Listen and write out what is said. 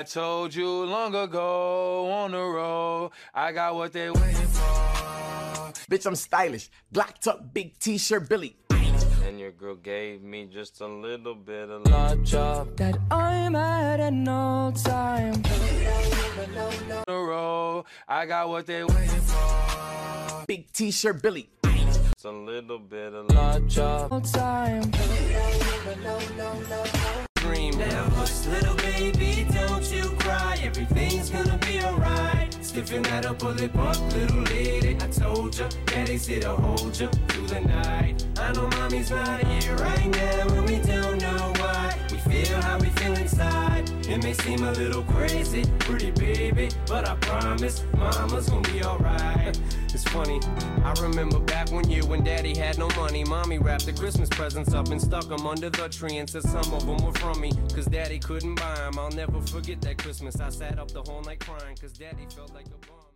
I told you long ago on the road, I got what they waiting for. Bitch, I'm stylish. Glock tuck, big t-shirt, Billy. And your girl gave me just a little bit of love job. that I'm at an all time. On the road, I got what they waiting for. Big t-shirt, Billy. Just a little bit of love job. All time. Stiffen that up, bullet pump, little lady. I told ya, daddy's here to hold ya through the night. I know mommy's not here right now, and we don't know why. We feel how we feel inside. It may seem a little crazy, pretty baby, but I promise, mama's gonna be alright. It's funny, I remember back one year when daddy had no money. Mommy wrapped the Christmas presents up and stuck them under the tree and said some of them were from me. Cause daddy couldn't buy them. I'll never forget that Christmas. I sat up the whole night crying cause daddy felt like a bum.